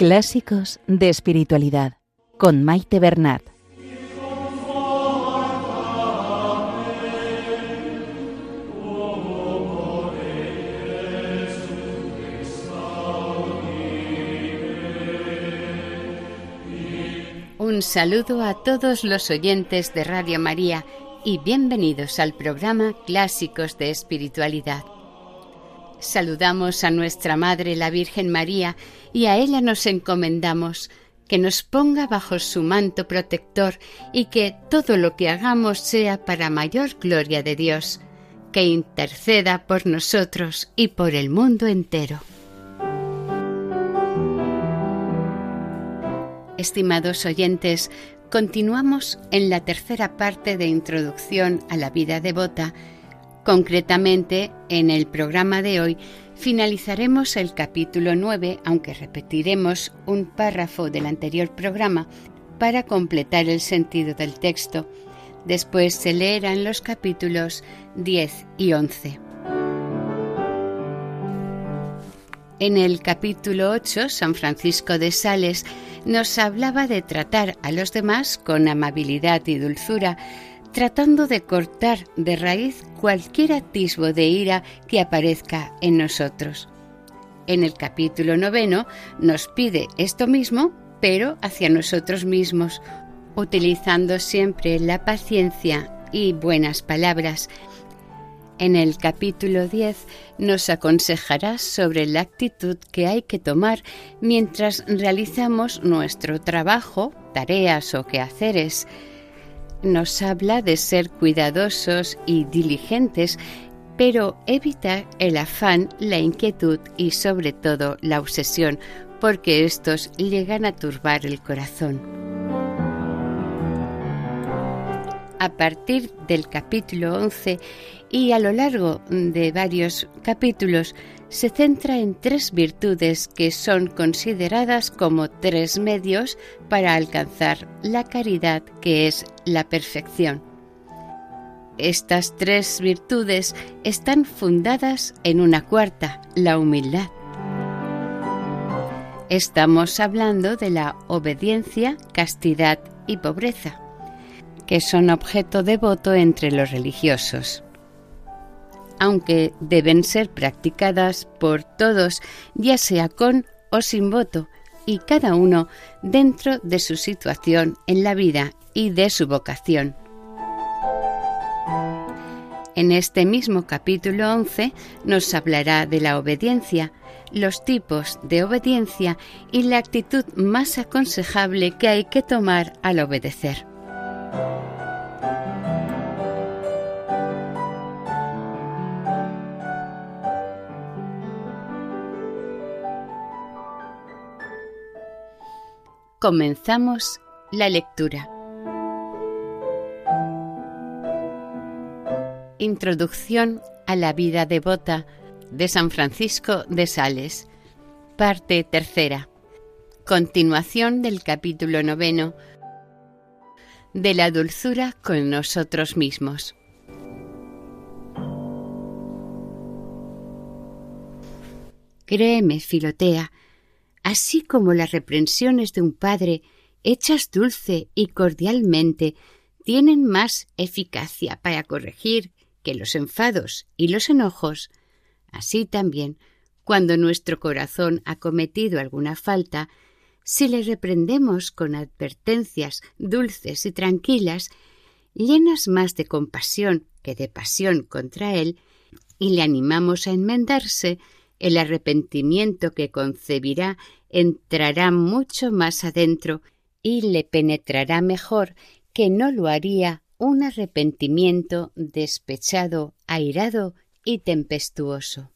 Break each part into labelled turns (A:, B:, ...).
A: Clásicos de Espiritualidad con Maite Bernat.
B: Un saludo a todos los oyentes de Radio María y bienvenidos al programa Clásicos de Espiritualidad. Saludamos a nuestra Madre la Virgen María y a ella nos encomendamos que nos ponga bajo su manto protector y que todo lo que hagamos sea para mayor gloria de Dios, que interceda por nosotros y por el mundo entero. Estimados oyentes, continuamos en la tercera parte de Introducción a la vida devota Concretamente, en el programa de hoy finalizaremos el capítulo 9, aunque repetiremos un párrafo del anterior programa para completar el sentido del texto. Después se leerán los capítulos 10 y 11. En el capítulo 8, San Francisco de Sales nos hablaba de tratar a los demás con amabilidad y dulzura, tratando de cortar de raíz cualquier atisbo de ira que aparezca en nosotros. En el capítulo noveno nos pide esto mismo, pero hacia nosotros mismos, utilizando siempre la paciencia y buenas palabras. En el capítulo 10 nos aconsejará sobre la actitud que hay que tomar mientras realizamos nuestro trabajo, tareas o quehaceres nos habla de ser cuidadosos y diligentes, pero evita el afán, la inquietud y sobre todo la obsesión, porque estos llegan a turbar el corazón. A partir del capítulo 11 y a lo largo de varios capítulos se centra en tres virtudes que son consideradas como tres medios para alcanzar la caridad que es la perfección. Estas tres virtudes están fundadas en una cuarta, la humildad. Estamos hablando de la obediencia, castidad y pobreza, que son objeto de voto entre los religiosos aunque deben ser practicadas por todos, ya sea con o sin voto, y cada uno dentro de su situación en la vida y de su vocación. En este mismo capítulo 11 nos hablará de la obediencia, los tipos de obediencia y la actitud más aconsejable que hay que tomar al obedecer. Comenzamos la lectura. Introducción a la vida devota de San Francisco de Sales. Parte tercera. Continuación del capítulo noveno de la dulzura con nosotros mismos. Créeme, Filotea, así como las reprensiones de un padre hechas dulce y cordialmente tienen más eficacia para corregir que los enfados y los enojos, así también, cuando nuestro corazón ha cometido alguna falta, si le reprendemos con advertencias dulces y tranquilas, llenas más de compasión que de pasión contra él, y le animamos a enmendarse, el arrepentimiento que concebirá entrará mucho más adentro y le penetrará mejor que no lo haría un arrepentimiento despechado, airado y tempestuoso.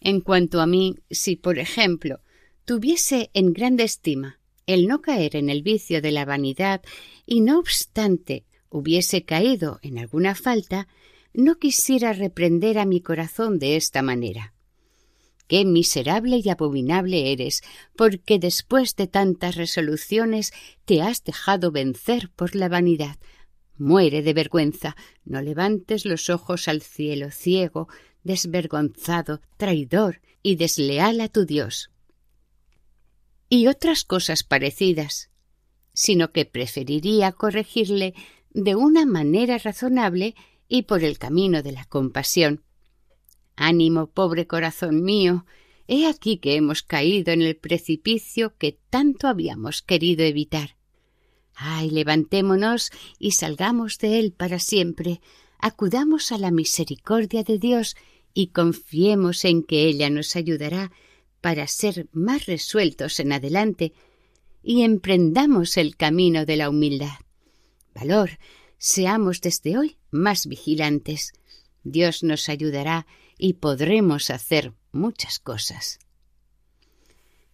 B: En cuanto a mí, si, por ejemplo, tuviese en grande estima el no caer en el vicio de la vanidad y no obstante hubiese caído en alguna falta, no quisiera reprender a mi corazón de esta manera. Qué miserable y abominable eres, porque después de tantas resoluciones te has dejado vencer por la vanidad. Muere de vergüenza, no levantes los ojos al cielo ciego, desvergonzado, traidor y desleal a tu Dios. y otras cosas parecidas, sino que preferiría corregirle de una manera razonable y por el camino de la compasión. Ánimo, pobre corazón mío, he aquí que hemos caído en el precipicio que tanto habíamos querido evitar. Ay, levantémonos y salgamos de él para siempre, acudamos a la misericordia de Dios y confiemos en que ella nos ayudará para ser más resueltos en adelante y emprendamos el camino de la humildad. Valor, seamos desde hoy más vigilantes. Dios nos ayudará y podremos hacer muchas cosas.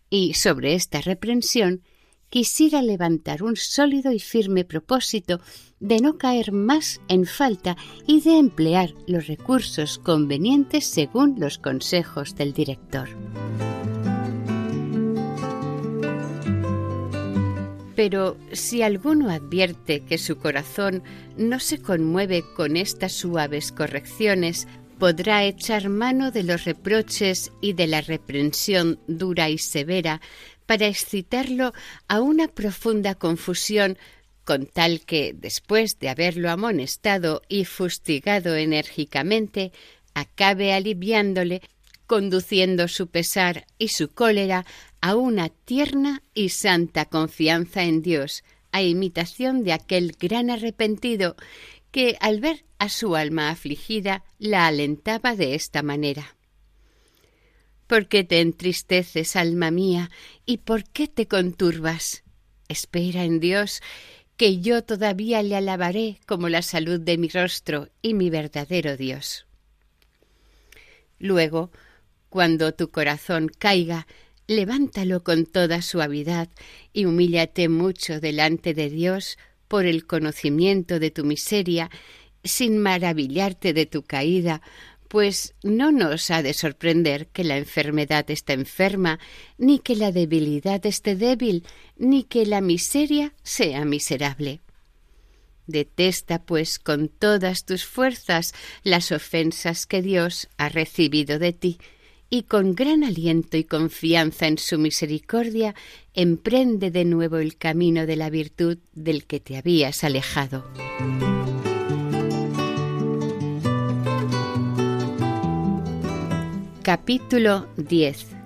B: Y sobre esta reprensión quisiera levantar un sólido y firme propósito de no caer más en falta y de emplear los recursos convenientes según los consejos del director. Pero si alguno advierte que su corazón no se conmueve con estas suaves correcciones, podrá echar mano de los reproches y de la reprensión dura y severa para excitarlo a una profunda confusión con tal que, después de haberlo amonestado y fustigado enérgicamente, acabe aliviándole, conduciendo su pesar y su cólera a una tierna y santa confianza en Dios, a imitación de aquel gran arrepentido que, al ver a su alma afligida, la alentaba de esta manera. ¿Por qué te entristeces, alma mía? ¿Y por qué te conturbas? Espera en Dios, que yo todavía le alabaré como la salud de mi rostro y mi verdadero Dios. Luego, cuando tu corazón caiga, levántalo con toda suavidad y humíllate mucho delante de Dios por el conocimiento de tu miseria, sin maravillarte de tu caída, pues no nos ha de sorprender que la enfermedad está enferma, ni que la debilidad esté débil, ni que la miseria sea miserable. Detesta, pues, con todas tus fuerzas las ofensas que Dios ha recibido de ti, y con gran aliento y confianza en su misericordia, emprende de nuevo el camino de la virtud del que te habías alejado. Capítulo 10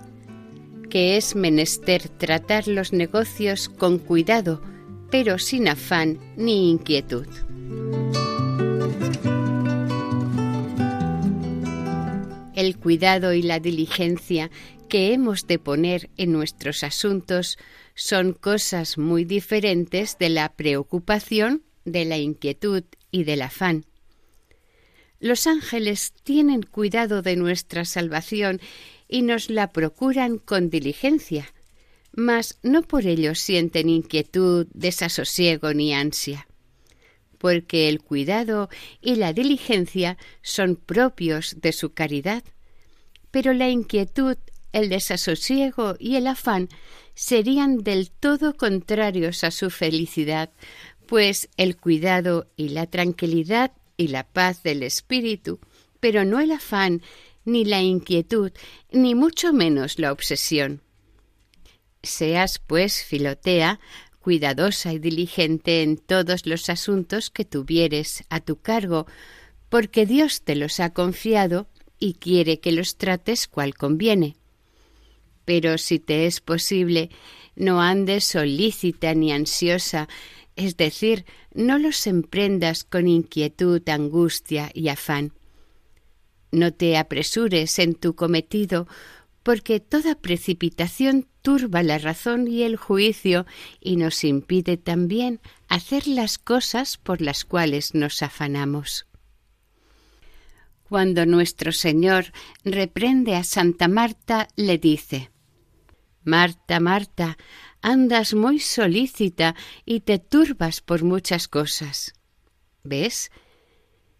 B: que es menester tratar los negocios con cuidado, pero sin afán ni inquietud. El cuidado y la diligencia que hemos de poner en nuestros asuntos son cosas muy diferentes de la preocupación, de la inquietud y del afán. Los ángeles tienen cuidado de nuestra salvación y nos la procuran con diligencia, mas no por ello sienten inquietud, desasosiego ni ansia, porque el cuidado y la diligencia son propios de su caridad, pero la inquietud, el desasosiego y el afán serían del todo contrarios a su felicidad, pues el cuidado y la tranquilidad y la paz del espíritu, pero no el afán, ni la inquietud, ni mucho menos la obsesión. Seas, pues, Filotea, cuidadosa y diligente en todos los asuntos que tuvieres a tu cargo, porque Dios te los ha confiado y quiere que los trates cual conviene. Pero si te es posible, no andes solícita ni ansiosa, es decir, no los emprendas con inquietud, angustia y afán. No te apresures en tu cometido, porque toda precipitación turba la razón y el juicio y nos impide también hacer las cosas por las cuales nos afanamos. Cuando nuestro Señor reprende a Santa Marta, le dice Marta, Marta, andas muy solícita y te turbas por muchas cosas. ¿Ves?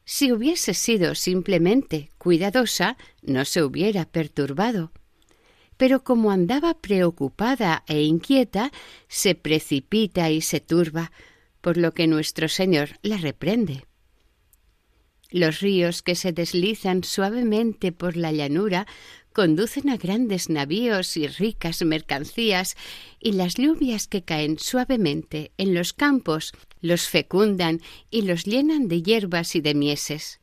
B: Si hubiese sido simplemente cuidadosa, no se hubiera perturbado. Pero como andaba preocupada e inquieta, se precipita y se turba, por lo que nuestro Señor la reprende. Los ríos que se deslizan suavemente por la llanura conducen a grandes navíos y ricas mercancías, y las lluvias que caen suavemente en los campos los fecundan y los llenan de hierbas y de mieses.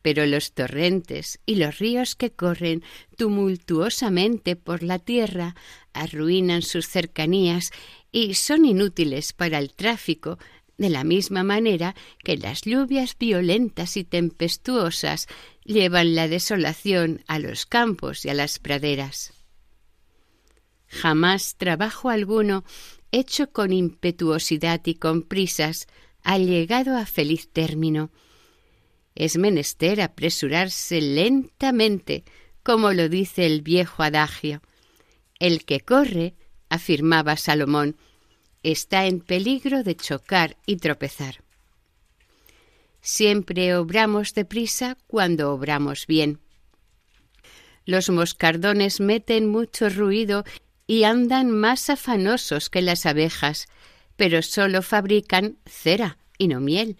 B: Pero los torrentes y los ríos que corren tumultuosamente por la tierra arruinan sus cercanías y son inútiles para el tráfico de la misma manera que las lluvias violentas y tempestuosas llevan la desolación a los campos y a las praderas. Jamás trabajo alguno hecho con impetuosidad y con prisas ha llegado a feliz término. Es menester apresurarse lentamente, como lo dice el viejo adagio. El que corre, afirmaba Salomón, está en peligro de chocar y tropezar. Siempre obramos deprisa cuando obramos bien. Los moscardones meten mucho ruido y andan más afanosos que las abejas, pero sólo fabrican cera y no miel.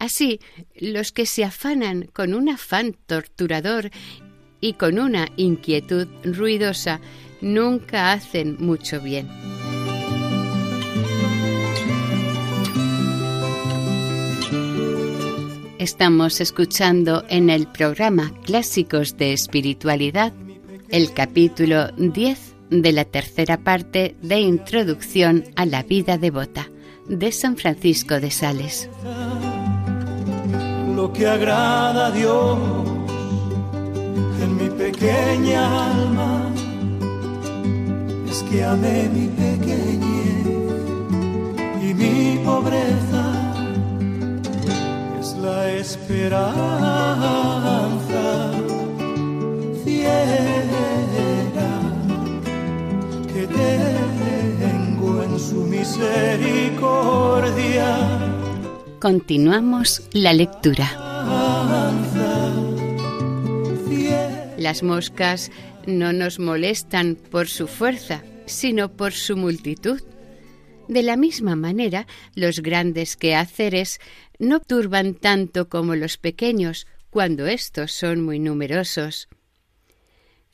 B: Así, los que se afanan con un afán torturador y con una inquietud ruidosa nunca hacen mucho bien. Estamos escuchando en el programa Clásicos de Espiritualidad el capítulo 10 de la tercera parte de Introducción a la vida devota de San Francisco de Sales.
C: Lo que agrada a Dios en mi pequeña alma es que amé mi pequeñez y mi pobreza la esperanza ciega que tengo en su misericordia.
B: Continuamos la lectura. Las moscas no nos molestan por su fuerza, sino por su multitud. De la misma manera, los grandes quehaceres no turban tanto como los pequeños cuando éstos son muy numerosos.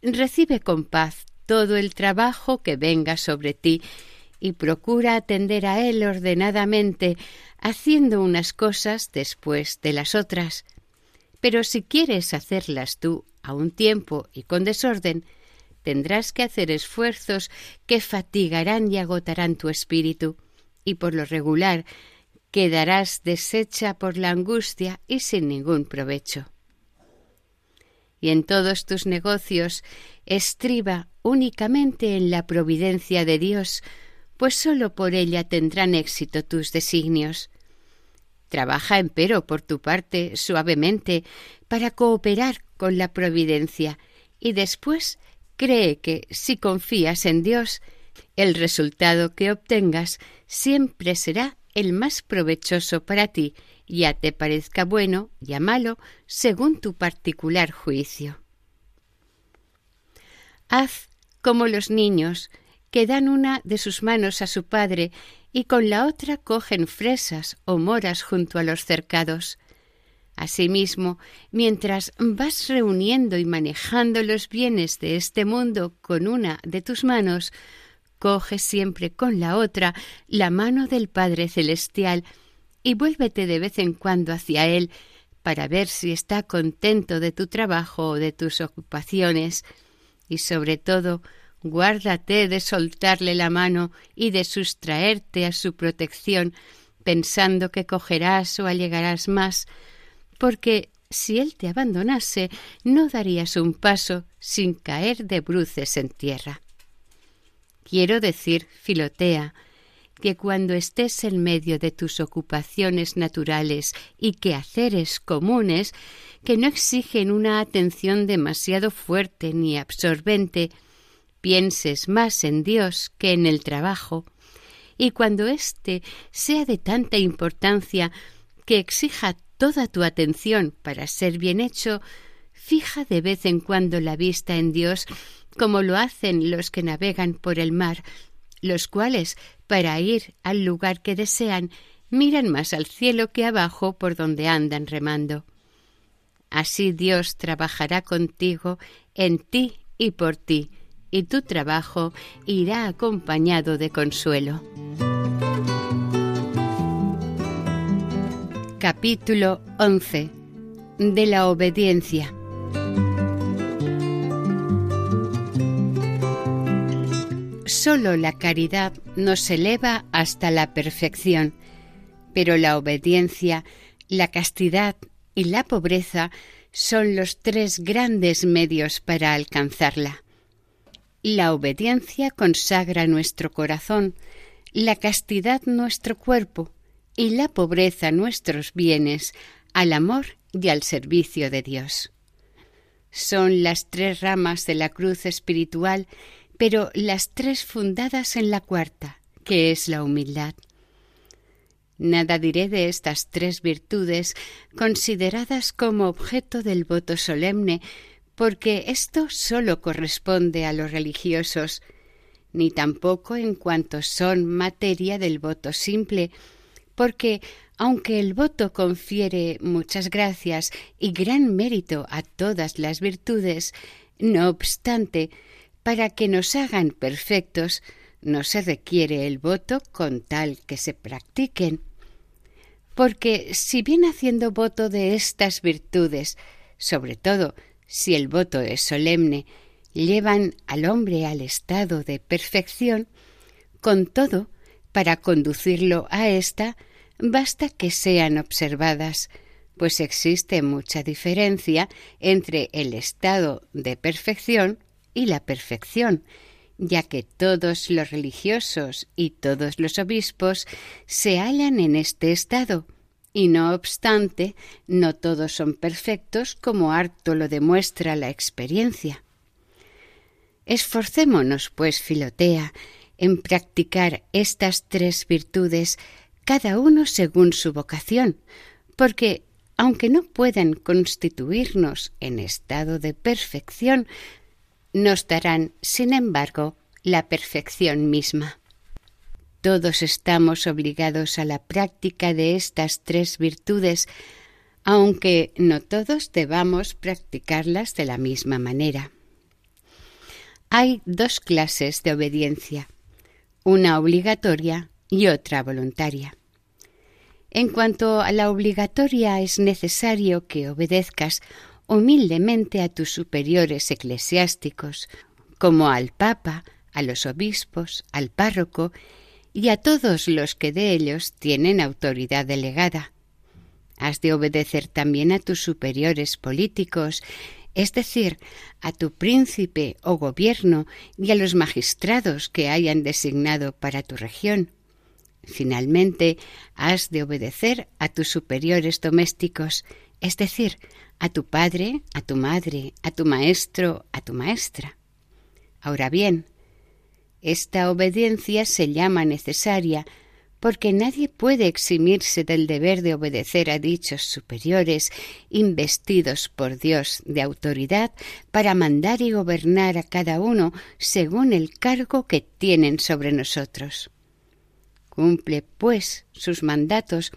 B: Recibe con paz todo el trabajo que venga sobre ti y procura atender a él ordenadamente, haciendo unas cosas después de las otras. Pero si quieres hacerlas tú a un tiempo y con desorden, tendrás que hacer esfuerzos que fatigarán y agotarán tu espíritu, y por lo regular quedarás deshecha por la angustia y sin ningún provecho. Y en todos tus negocios estriba únicamente en la providencia de Dios, pues sólo por ella tendrán éxito tus designios. Trabaja, empero, por tu parte, suavemente, para cooperar con la providencia, y después cree que, si confías en Dios, el resultado que obtengas siempre será el más provechoso para ti, ya te parezca bueno, ya malo, según tu particular juicio. Haz como los niños, que dan una de sus manos a su padre y con la otra cogen fresas o moras junto a los cercados. Asimismo, mientras vas reuniendo y manejando los bienes de este mundo con una de tus manos, Coge siempre con la otra la mano del Padre Celestial y vuélvete de vez en cuando hacia Él para ver si está contento de tu trabajo o de tus ocupaciones. Y sobre todo guárdate de soltarle la mano y de sustraerte a su protección pensando que cogerás o allegarás más, porque si él te abandonase no darías un paso sin caer de bruces en tierra. Quiero decir, Filotea, que cuando estés en medio de tus ocupaciones naturales y quehaceres comunes que no exigen una atención demasiado fuerte ni absorbente, pienses más en Dios que en el trabajo, y cuando éste sea de tanta importancia que exija toda tu atención para ser bien hecho, fija de vez en cuando la vista en Dios como lo hacen los que navegan por el mar, los cuales, para ir al lugar que desean, miran más al cielo que abajo por donde andan remando. Así Dios trabajará contigo, en ti y por ti, y tu trabajo irá acompañado de consuelo. Capítulo 11 de la obediencia. Solo la caridad nos eleva hasta la perfección, pero la obediencia, la castidad y la pobreza son los tres grandes medios para alcanzarla. La obediencia consagra nuestro corazón, la castidad nuestro cuerpo y la pobreza nuestros bienes al amor y al servicio de Dios. Son las tres ramas de la cruz espiritual, pero las tres fundadas en la cuarta, que es la humildad. Nada diré de estas tres virtudes consideradas como objeto del voto solemne, porque esto sólo corresponde a los religiosos, ni tampoco en cuanto son materia del voto simple, porque aunque el voto confiere muchas gracias y gran mérito a todas las virtudes, no obstante, para que nos hagan perfectos, no se requiere el voto con tal que se practiquen. Porque si bien haciendo voto de estas virtudes, sobre todo si el voto es solemne, llevan al hombre al estado de perfección, con todo, para conducirlo a ésta, basta que sean observadas, pues existe mucha diferencia entre el estado de perfección y la perfección, ya que todos los religiosos y todos los obispos se hallan en este estado, y no obstante, no todos son perfectos como harto lo demuestra la experiencia. Esforcémonos, pues, Filotea, en practicar estas tres virtudes, cada uno según su vocación, porque aunque no puedan constituirnos en estado de perfección, nos darán, sin embargo, la perfección misma. Todos estamos obligados a la práctica de estas tres virtudes, aunque no todos debamos practicarlas de la misma manera. Hay dos clases de obediencia, una obligatoria y otra voluntaria. En cuanto a la obligatoria, es necesario que obedezcas humildemente a tus superiores eclesiásticos, como al Papa, a los obispos, al párroco y a todos los que de ellos tienen autoridad delegada. Has de obedecer también a tus superiores políticos, es decir, a tu príncipe o gobierno y a los magistrados que hayan designado para tu región. Finalmente, has de obedecer a tus superiores domésticos, es decir, a tu padre, a tu madre, a tu maestro, a tu maestra. Ahora bien, esta obediencia se llama necesaria porque nadie puede eximirse del deber de obedecer a dichos superiores investidos por Dios de autoridad para mandar y gobernar a cada uno según el cargo que tienen sobre nosotros. Cumple, pues, sus mandatos,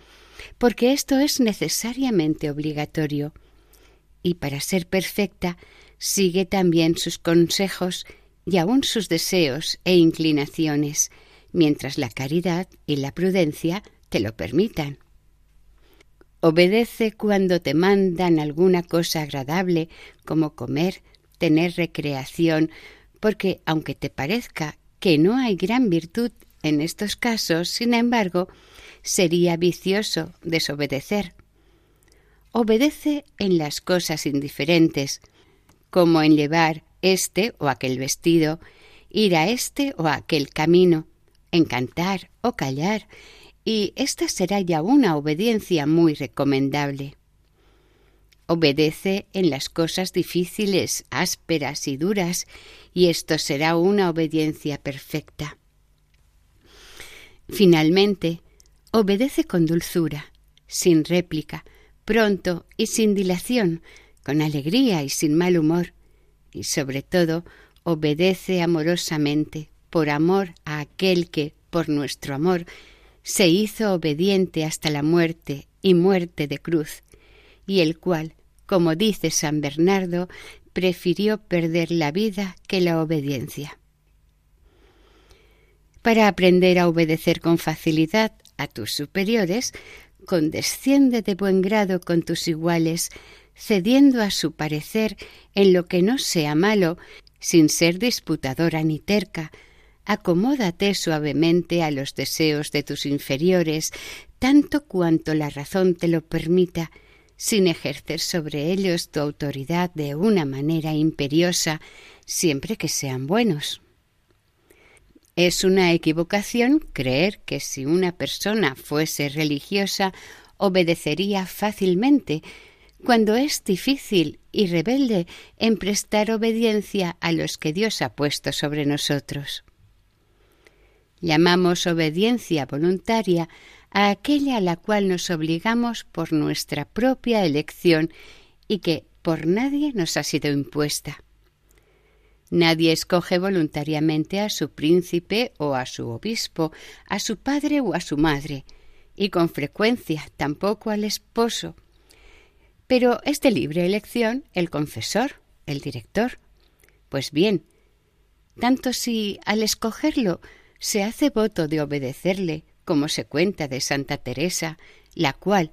B: porque esto es necesariamente obligatorio, y para ser perfecta sigue también sus consejos y aun sus deseos e inclinaciones, mientras la caridad y la prudencia te lo permitan. Obedece cuando te mandan alguna cosa agradable, como comer, tener recreación, porque aunque te parezca que no hay gran virtud en estos casos, sin embargo, sería vicioso desobedecer. Obedece en las cosas indiferentes, como en llevar este o aquel vestido, ir a este o aquel camino, en cantar o callar, y esta será ya una obediencia muy recomendable. Obedece en las cosas difíciles, ásperas y duras, y esto será una obediencia perfecta. Finalmente, obedece con dulzura, sin réplica, pronto y sin dilación, con alegría y sin mal humor, y sobre todo obedece amorosamente, por amor a aquel que, por nuestro amor, se hizo obediente hasta la muerte y muerte de cruz, y el cual, como dice San Bernardo, prefirió perder la vida que la obediencia. Para aprender a obedecer con facilidad a tus superiores, condesciende de buen grado con tus iguales, cediendo a su parecer en lo que no sea malo, sin ser disputadora ni terca. Acomódate suavemente a los deseos de tus inferiores, tanto cuanto la razón te lo permita, sin ejercer sobre ellos tu autoridad de una manera imperiosa, siempre que sean buenos. Es una equivocación creer que si una persona fuese religiosa obedecería fácilmente, cuando es difícil y rebelde en prestar obediencia a los que Dios ha puesto sobre nosotros. Llamamos obediencia voluntaria a aquella a la cual nos obligamos por nuestra propia elección y que por nadie nos ha sido impuesta. Nadie escoge voluntariamente a su príncipe o a su obispo, a su padre o a su madre, y con frecuencia tampoco al esposo. Pero es de libre elección el confesor, el director. Pues bien, tanto si al escogerlo se hace voto de obedecerle, como se cuenta de Santa Teresa, la cual,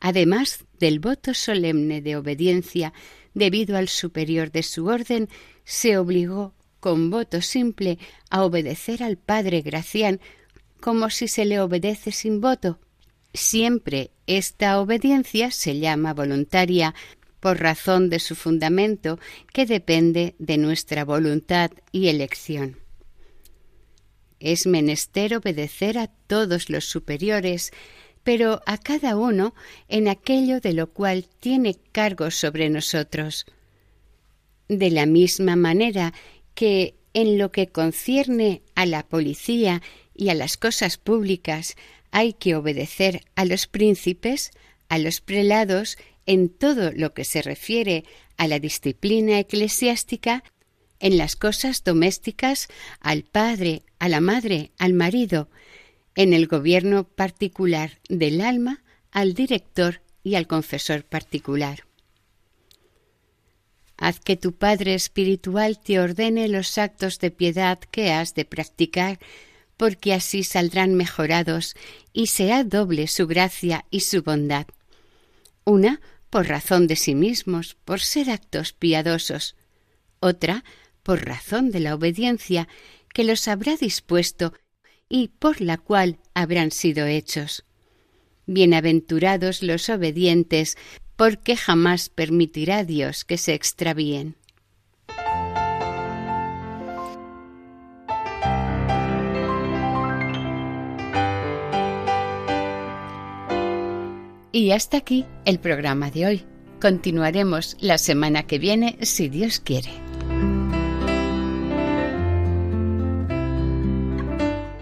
B: además del voto solemne de obediencia debido al superior de su orden, se obligó con voto simple a obedecer al padre Gracián como si se le obedece sin voto. Siempre esta obediencia se llama voluntaria por razón de su fundamento que depende de nuestra voluntad y elección. Es menester obedecer a todos los superiores, pero a cada uno en aquello de lo cual tiene cargo sobre nosotros. De la misma manera que en lo que concierne a la policía y a las cosas públicas hay que obedecer a los príncipes, a los prelados, en todo lo que se refiere a la disciplina eclesiástica, en las cosas domésticas al padre, a la madre, al marido, en el gobierno particular del alma, al director y al confesor particular. Haz que tu Padre Espiritual te ordene los actos de piedad que has de practicar, porque así saldrán mejorados y será doble su gracia y su bondad. Una, por razón de sí mismos, por ser actos piadosos. Otra, por razón de la obediencia que los habrá dispuesto y por la cual habrán sido hechos. Bienaventurados los obedientes, porque jamás permitirá Dios que se extravíen. Y hasta aquí el programa de hoy. Continuaremos la semana que viene si Dios quiere.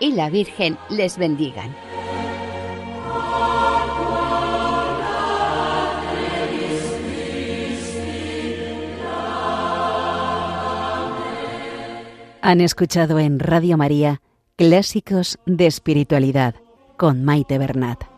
B: y la Virgen les bendigan.
A: Han escuchado en Radio María Clásicos de Espiritualidad con Maite Bernat.